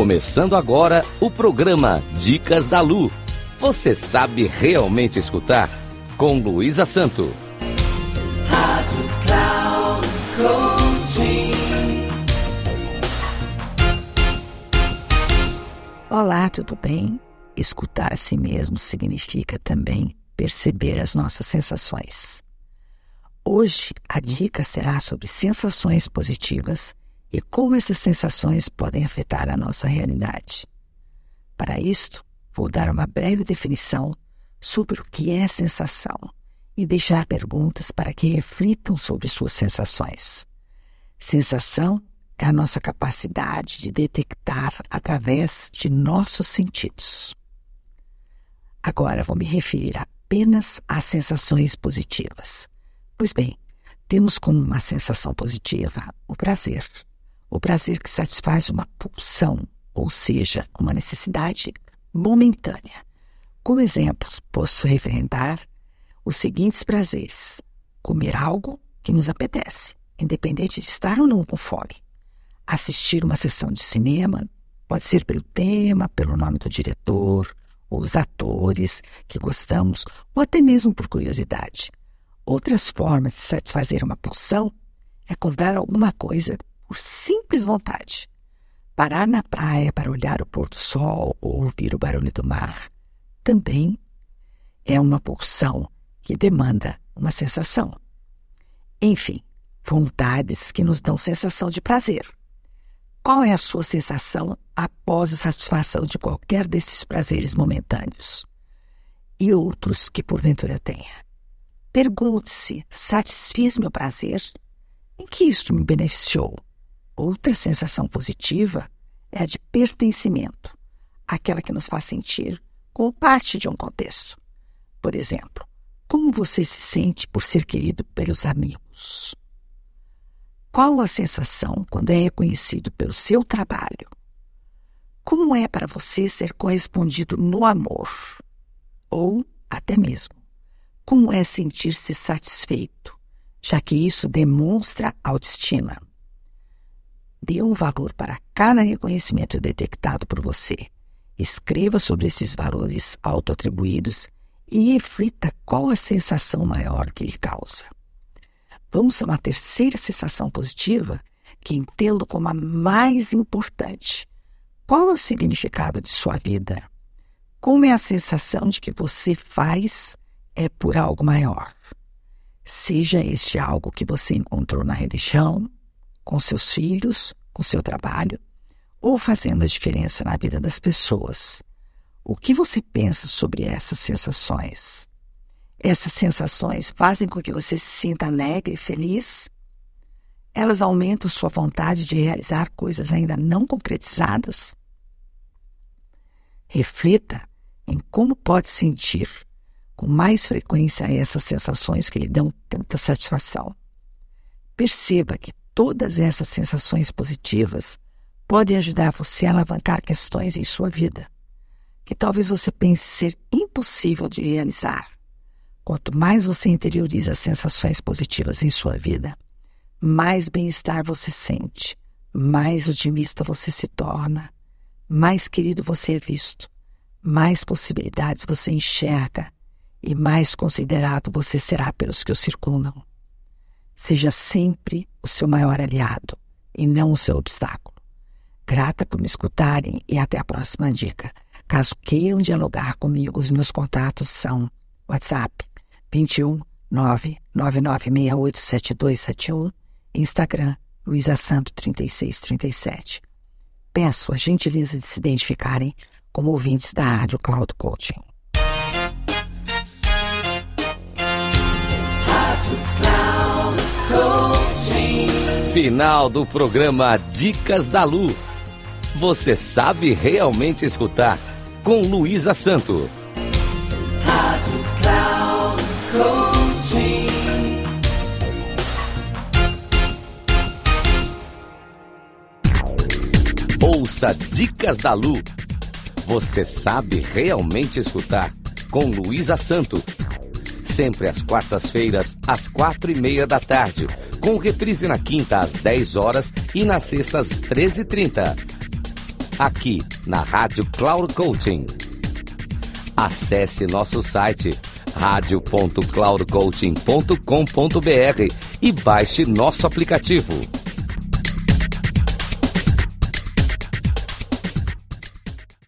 Começando agora o programa Dicas da Lu. Você sabe realmente escutar? Com Luísa Santo. Rádio Cloud Olá, tudo bem? Escutar a si mesmo significa também perceber as nossas sensações. Hoje a dica será sobre sensações positivas e como essas sensações podem afetar a nossa realidade. Para isto, vou dar uma breve definição sobre o que é sensação e deixar perguntas para que reflitam sobre suas sensações. Sensação é a nossa capacidade de detectar através de nossos sentidos. Agora vou me referir apenas às sensações positivas. Pois bem, temos como uma sensação positiva o prazer o prazer que satisfaz uma pulsão, ou seja, uma necessidade momentânea. Como exemplos, posso referendar os seguintes prazeres: comer algo que nos apetece, independente de estar ou não com fome. Assistir uma sessão de cinema, pode ser pelo tema, pelo nome do diretor, ou os atores que gostamos, ou até mesmo por curiosidade. Outras formas de satisfazer uma pulsão é comprar alguma coisa por simples vontade. Parar na praia para olhar o pôr do sol ou ouvir o barulho do mar também é uma pulsão que demanda uma sensação. Enfim, vontades que nos dão sensação de prazer. Qual é a sua sensação após a satisfação de qualquer desses prazeres momentâneos? E outros que porventura tenha. Pergunte-se: satisfiz meu prazer? Em que isto me beneficiou? Outra sensação positiva é a de pertencimento, aquela que nos faz sentir como parte de um contexto. Por exemplo, como você se sente por ser querido pelos amigos? Qual a sensação quando é reconhecido pelo seu trabalho? Como é para você ser correspondido no amor? Ou, até mesmo, como é sentir-se satisfeito, já que isso demonstra autoestima? Dê um valor para cada reconhecimento detectado por você. Escreva sobre esses valores autoatribuídos e reflita qual a sensação maior que lhe causa. Vamos a uma terceira sensação positiva que entendo como a mais importante. Qual é o significado de sua vida? Como é a sensação de que você faz é por algo maior? Seja este algo que você encontrou na religião, com seus filhos, com seu trabalho, ou fazendo a diferença na vida das pessoas. O que você pensa sobre essas sensações? Essas sensações fazem com que você se sinta alegre e feliz? Elas aumentam sua vontade de realizar coisas ainda não concretizadas? Reflita em como pode sentir com mais frequência essas sensações que lhe dão tanta satisfação. Perceba que todas essas sensações positivas podem ajudar você a alavancar questões em sua vida que talvez você pense ser impossível de realizar. Quanto mais você interioriza sensações positivas em sua vida, mais bem-estar você sente, mais otimista você se torna, mais querido você é visto, mais possibilidades você enxerga e mais considerado você será pelos que o circundam seja sempre o seu maior aliado e não o seu obstáculo. Grata por me escutarem e até a próxima dica. Caso queiram dialogar comigo, os meus contatos são WhatsApp 21 999687271, Instagram Luísa Santo 3637. Peço a gentileza de se identificarem como ouvintes da Rádio Cloud Coaching. Rádio Cloud. Final do programa Dicas da Lu. Você sabe realmente escutar com Luísa Santo. Rádio Cloud Coaching. Ouça Dicas da Lu. Você sabe realmente escutar com Luísa Santo sempre às quartas-feiras, às quatro e meia da tarde, com reprise na quinta às 10 horas e na sexta às 13 h Aqui na Rádio Cloud Coaching. Acesse nosso site radio.cloudcoaching.com.br e baixe nosso aplicativo.